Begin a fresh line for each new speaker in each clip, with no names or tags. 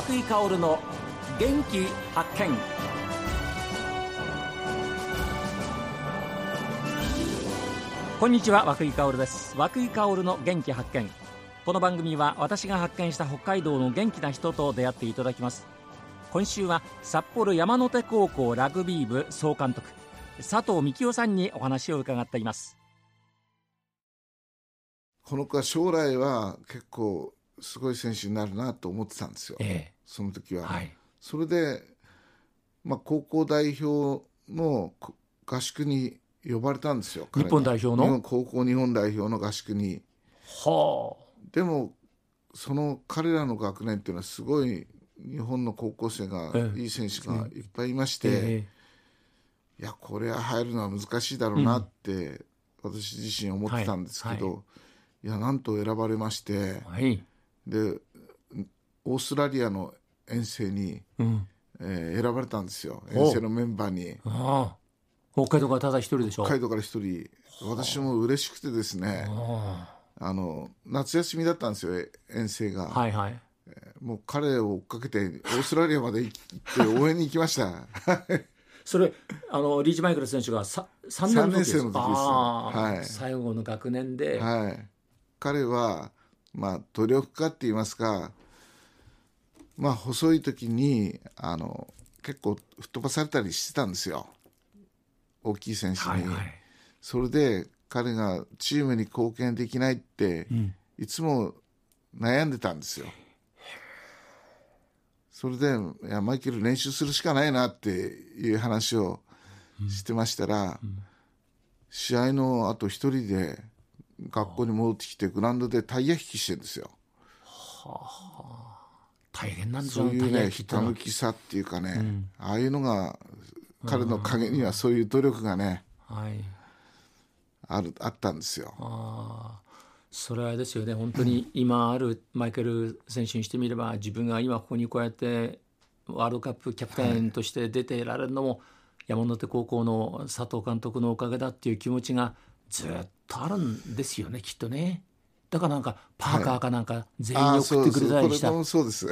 和井薫の元気発見。こんにちは和井薫です。和井薫の元気発見。この番組は私が発見した北海道の元気な人と出会っていただきます。今週は札幌山手高校ラグビー部総監督佐藤幹夫さんにお話を伺っています。
この子は将来は結構すごい選手になるなと思ってたんですよ、
ええ。
その時は、
はい。
それで、まあ、高校代表のこ合宿に呼ばれたんですよ
日本代表の？
高校日本代表の合宿に。
は
でもその彼らの学年っていうのはすごい日本の高校生が
ええ。
いい選手がいっぱいいまして、
え
いやこれは入るのは難しいだろうなって、私自身思ってたんですけど、いやなんと選ばれまして
えはい、
でオーストラリアの遠征に、
うん、
えー選ばれたんですよ。
お
遠征のメンバーに。
ああ。北海道からただ一人でしょ？
北海道から一人。私も嬉しくてですね。
あ
あ。の夏休みだったんですよえ遠征が、
あはいはい。
もう彼を追っかけてオーストラリアまで行って 応援に行きました。
それあのリーチマイケル選手がさ3年の時です。
三年生の時ですはい。
最後の学年で、
はい、彼は、まあ、努力家って言いますか、まあ、細い時にあの結構吹っ飛ばされたりしてたんですよ。大きい選手に、
はいはい。
それで彼がチームに貢献できないって、
ん。
いつも悩んでたんですよ。それでいやマイケル練習するしかないなっていう話をしてましたら、試合のあと一人で学校に戻ってきてグラウンドでタイヤ引きしてるんですよ。
大変なんでし
そういうねひたむきさっていうかね、ああいうのが彼の陰にはそういう努力がね
はい。
あるあったんですよ。
ああ。それはですよね。本当に今あるマイケル選手にしてみれば自分が今ここにこうやってワールドカップキャプテンとして出てられるのも山手高校の佐藤監督のおかげだっていう気持ちがずっとあるんですよねきっとね。だからなんかパーカーかなんか全員送ってくれたりした、
これもそうです。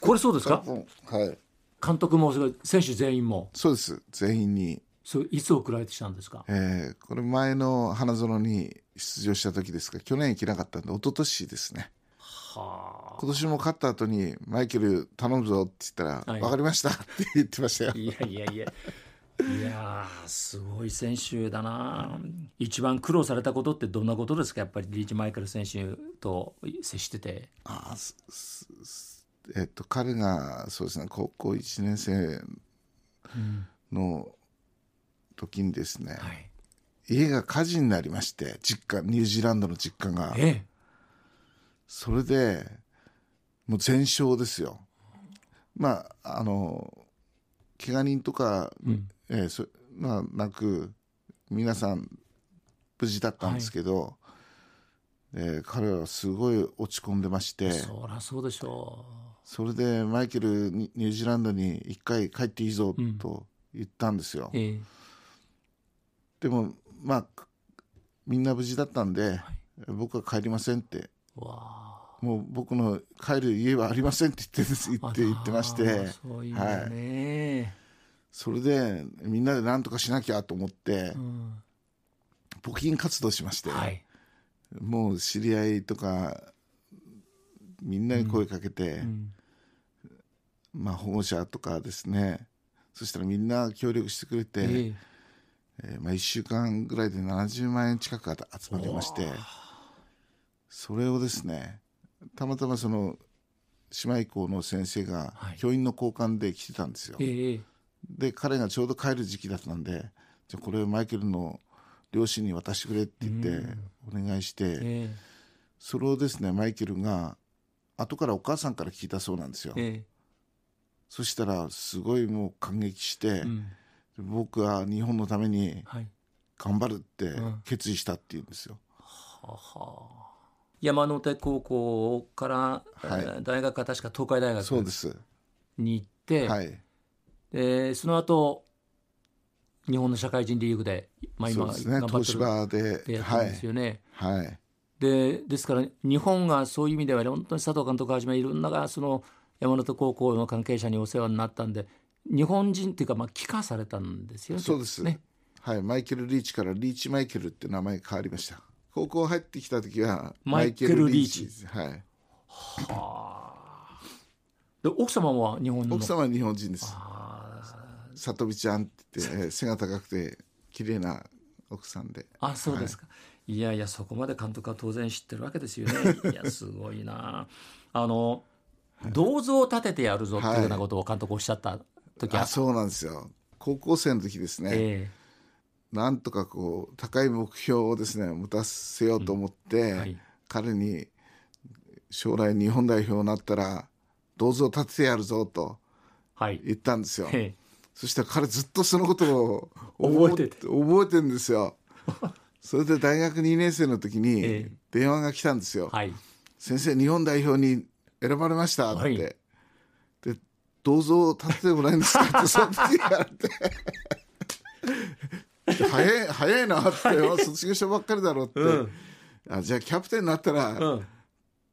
これそうですか？
はい。
監督も選手全員も？
そうです。全員に、
そういつ送られてきたんですか？
えーこれ前の花園に出場した時ですが去年行けなかったんで一昨年ですね。
は
今年も勝った後にマイケル頼むぞって言ったら、
はい。
分かりましたって言ってましたよ。
あいやいやいやいやーすごい選手だな。一番苦労されたことってどんなことですか？やっぱりリーチマイケル選手と接してて。
あえっと彼がそうですね高校1年生の時にですね、
はい。
家が火事になりまして実家ニュージーランドの実家が。
え
それでもう全焼ですよ。まああの怪我人とか、えーそまあ、なく皆さん無事だったんですけど、えー彼はすごい落ち込んでまして。
そりゃそうでしょ
それでマイケルにニュージーランドに一回帰っていいぞ
うん
と言ったんですよ、
うええ。
でもまあみんな無事だったんで、僕は帰りませんって。
わ
もう僕の帰る家はありませんって言って言
あ
って言ってまして。
そういうのね、
それでみんなで何とかしなきゃと思って
うん。
募金活動しまして、
はい。
もう知り合いとかみんなに声かけて、
うん。
まあ、保護者とかですね。そしたらみんな協力してくれて、
ええ。
えーまあ、1週間ぐらいで70万円近く集まりましてそれをですねたまたまその姉妹校の先生が
はい。
教員の交換で来てたんですよ、
ええ
で彼がちょうど帰る時期だったんでじゃあこれをマイケルの両親に渡してくれって言ってお願いして、
え
それをですねマイケルが後からお母さんから聞いたそうなんですよ、
ええ。
そしたらすごいもう感激して、
えうん。
僕は日本のために
はい。
頑張るって
うん。
決意したって言うんですよ、
はは。山手高校から、
はい。
えー大学は確か東海大学
そうです。
に行って、
はい
でその後日本の社会人リーグで、まあ、今頑張ってる
東芝で
ってやってるんですよね。
はいはい
でですから日本がそういう意味では本当に佐藤監督をはじめいろんながその山手高校の関係者にお世話になったんで日本人っていうかまあ帰化されたんですよね。
そうです
ね。
はい、マイケル・リーチからリーチマイケルって名前変わりました。高校入ってきた時は
マイケルリーチ
ですはい。
で奥様は日本の？
奥様は日本人です。里美ちゃんって言ってえー背が高くて綺麗な奥さんで。
あそうですか、い、やいやそこまで監督は当然知ってるわけですよね。いやすごいな。あの銅像を立ててやるぞっていうようなことを監督おっしゃった時は、
あ、そうなんですよ。高校生の時ですね。
え
なんとかこう高い目標をですね持たせようと思って、
えはい。
彼に将来日本代表になったら銅像立ててやるぞと
はい。
言ったんですよ。
え
そしたら彼ずっとそのことを
覚えてて。
覚えてるんですよ。それで大学2年生の時に
ええ。
電話が来たんですよ。
えはい。
先生日本代表に選ばれましたって。
はい。
で銅像を立ててもらえるんですかってその時言われて。早い早いなって 卒業したばっかりだろうって、
うん。
あじゃあキャプテンになったら
うん、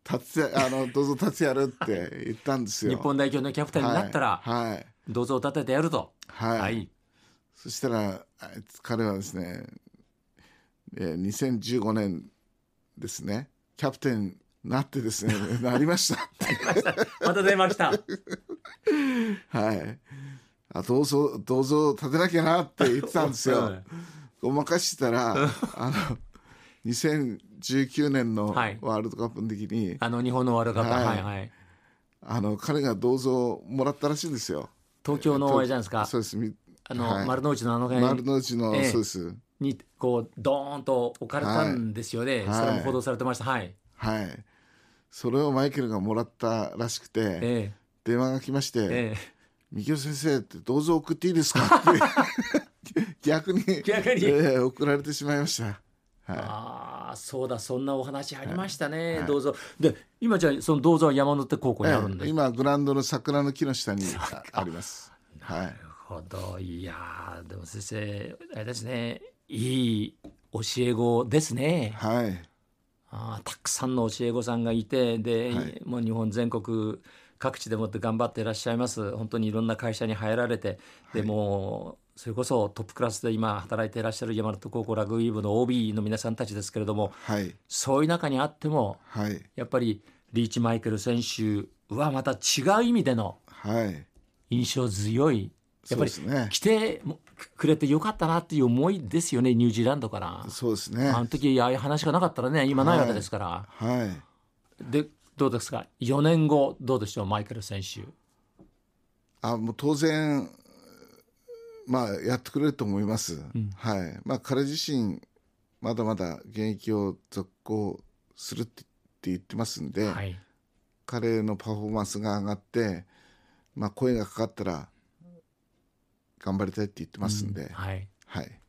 立てあの銅像立ててやるって言ったんですよ。
日本代表のキャプテンになったら、
はい、はい
銅像を立ててやると、
はい。
はい。
そしたら彼はですね、えー2015年ですね。キャプテンになってですね なりました
また電話来た。
はい。あ銅像銅像立てなきゃなって言ってたんですよ、
うん
ごまかしてたら あの2019年のワ
はい。
ールドカップの時に、
あの日本のワールドカップ、
はい。
はいはい。
あの彼が銅像をもらったらしいんですよ
東京のあれじゃないですか。
そうです。み
あの、
はい。
丸の内のあの
丸
辺
の内の、
ええ。
そうです。
にこうドーンと置かれたんですよね、
はい。
それも報道されてました。はい、
はい。それをマイケルがもらったらしくて、
え
電話が来まして
ええ「
三木先生って銅像送っていいですか?」って 逆に
逆に。
ええ送られてしまいました、は
ああそうだそんなお話ありましたね、
はい。
銅像で今じゃあその銅像は山手高校
い、
にあるんです、
ええ今グラウンドの桜の木の下にああります。はい。
なるほど。いやーでも先生あれですね。いい教え子ですね。
はい。
あーたくさんの教え子さんがいてで、
はい。
もう日本全国各地でもって頑張っていらっしゃいます。本当にいろんな会社に入られて、でもうそれこそトップクラスで今働いていらっしゃる山手高校ラグビー部の OB の皆さんたちですけれども
はい。
そういう中にあっても
はい。
やっぱりリーチマイケル選手はまた違う意味での
はい。
印象強い。やっぱり来てくれてよかったなっていう思いですよねニュージーランドから。
そうですね。
あの時ああいう話がなかったらね今ないわけですから。
はい。
でどうですか？4年後どうでしょう？マイケル選手。
あもう当然まあやってくれると思います、はい。まあ彼自身まだまだ現役を続行するって言ってますんで、
はい、
彼のパフォーマンスが上がって、まあ、声がかかったら頑張りたいって言ってますんで、
はい、
はい。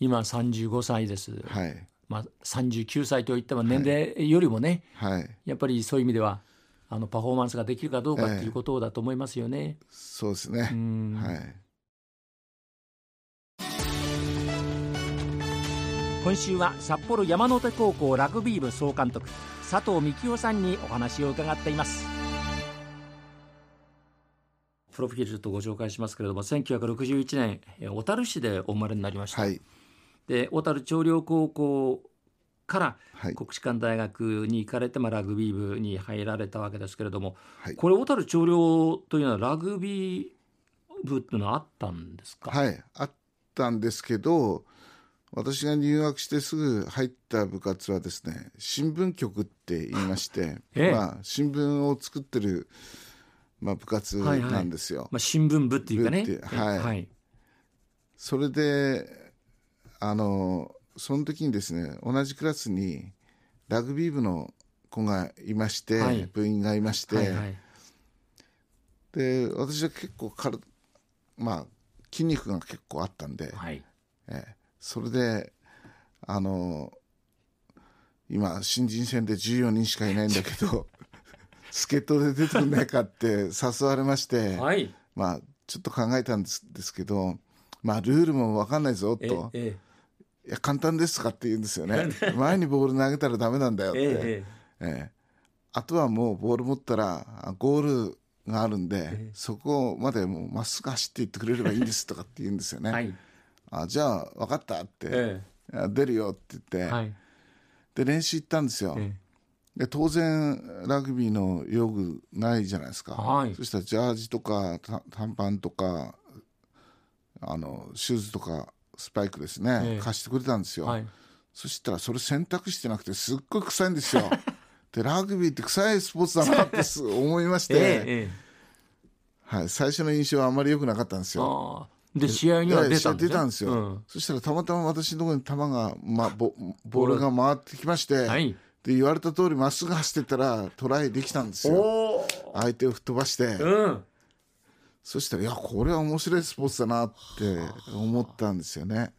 今35歳です、
はい
まあ、39歳といっても年齢よりもね、
はい。
やっぱりそういう意味ではあのパフォーマンスができるかどうかっていうことだと思いますよね。
そうですね、
うん。
はい。
今週は札幌山手高校ラグビー部総監督佐藤幹夫さんにお話を伺っています。プロフィールちょっとご紹介しますけれども1961年え小樽市でお生まれになりました、
はい
で小樽長陵高校から
はい。
国士舘大学に行かれて、まあ、ラグビー部に入られたわけですけれども
はい。
これ小樽長陵というのはラグビー部っていうのはあったんですか、
はい。あったんですけど私が入学してすぐ入った部活はですね新聞局って言いまして、
ええ。
まあ、新聞を作ってる、まあ、部活なんですよ。
まあ、新聞部っていうかね。
はい。
はい。
それであのその時にですね同じクラスにラグビー部の子がいまして、
はい。
部員がいまして、
はいはい。
で私は結構からまあ筋肉が結構あったんで、
はい。
ええそれであの今新人戦で14人しかいないんだけど 助っ人で出てくんないかって誘われまして、
はい。
まあちょっと考えたんですですけどまあルールも分かんないぞ
え
と
え「
いや簡単ですか?」って言うんですよ ね。前にボール投げたらダメなんだよって、
えええ
え。えあとはもうボール持ったらあゴールがあるんで、そこまでもうまっすぐ走っていってくれればいいんですとかって言うんですよね。
はい。
あじゃあ分かったって、出るよって言って、
はい。
で練習行ったんですよ。
え。
で当然ラグビーの用具ないじゃないですか、
はい。
そしたらジャージとかた短パンとかあのシューズとかスパイクですね、
ええ。
貸してくれたんですよ、
はい。
そしたらそれ洗濯してなくてすっごい臭いんですよ。でラグビーって臭いスポーツだなってす 思いまして、
えええ
はい、最初の印象はあまり良くなかったんですよ。
ああ。で試合には出たんです、ね、
たんですよ、
うん。
そしたらたまたま私のところに球が、ま、ボボールが回ってきまして、
はい。
で言われた通りまっすぐ走ってったらトライできたんですよ。
おお
相手を吹っ飛ばして、
うん
そしたらいやこれは面白いスポーツだなって思ったんですよね。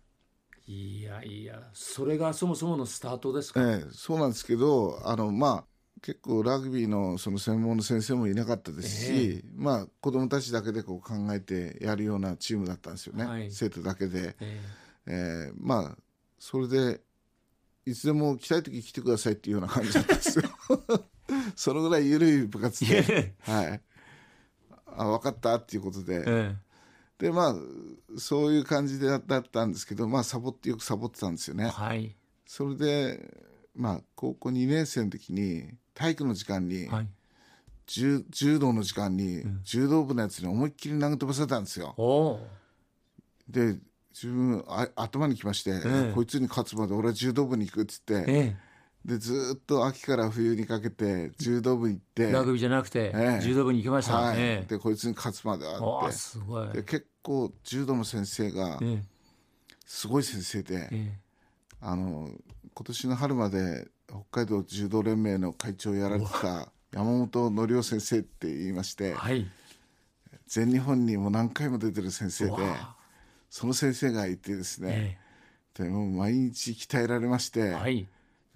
いやいやそれがそもそものスタートですか、
ええ、そうなんですけどあのまあ結構ラグビーのその専門の先生もいなかったですし、まあ子供たちだけでこう考えてやるようなチームだったんですよね、
はい。
生徒だけで、
え
え。えまあそれでいつでも来たい時来てくださいっていうような感じだったんですよ。そのぐらい緩い部活で、
え
はい、あ分かったっていうことで、
え
でまあそういう感じでだだったんですけどまあサボってよくサボってたんですよね。
はい。
それでまあ高校2年生の時に体育の時間に、
はい。
柔柔道の時間に、柔道部のやつに思いっきり投げ飛ばされたんですよ。で自分あ頭にきまして、
え
こいつに勝つまで俺は柔道部に行くっつって、
え
でずーっと秋から冬にかけて柔道部行って
えラグビーじゃなくて、
ええ。
柔道部に行きました、
はい。
ええ。
でこいつに勝つまであって。
すごい。
で結構柔道の先生が
え
すごい先生で。
ええ。
あの今年の春まで北海道柔道連盟の会長をやられてた山本則夫先生って言いまして
えはい。
全日本にも何回も出てる先生でその先生がいてですね
え
でもう毎日鍛えられまして、
えはい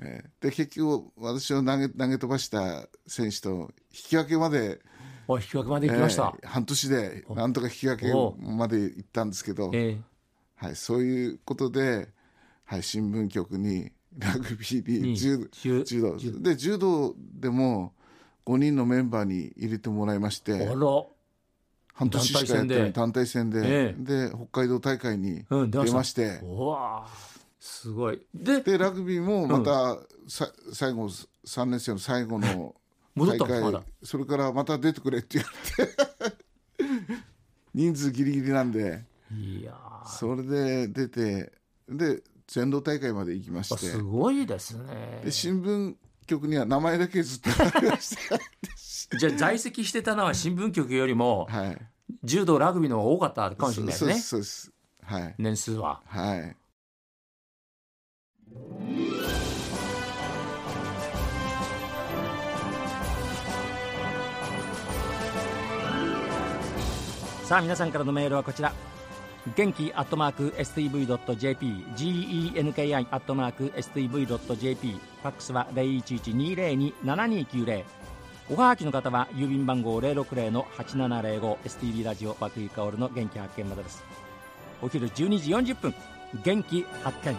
えーで結局私を投げ投げ飛ばした選手と引き分けまで
お引き分けまで行きました、
えー半年でなんとか引き分けまで行ったんですけど、
え
はい、そういうことで、はい、新聞局にラグビー
え
に柔
柔
柔道。で柔道でも5人のメンバーに入れてもらいまして半年しかやってない団体戦で、
え
で北海道大会に
うん出ました。
出まして、
うわあすごい。で
でラグビーもまた、さ最後3年生の最後の
戻っ
大会
たんですまだ？
それからまた出てくれって言われて。人数ギリギリなんで。
いやー。
それで出てで全道大会まで行きま
あ
して。
すごいですね。
で新聞局には名前だけずっとありました。
じゃあ在籍してたのは新聞局よりも
はい。
柔道ラグビーの方が多かったかもしれないですね。
そうですそうです。はい。
年数は。
はい
さあ皆さんからのメールはこちら。元気アットマーク STV.jp genki アットマーク STV.jp ファックスは0112027290おはがきの方は郵便番号 060-8705STV ラジオ和久井薫の元気発見までです。お昼12時40分元気発見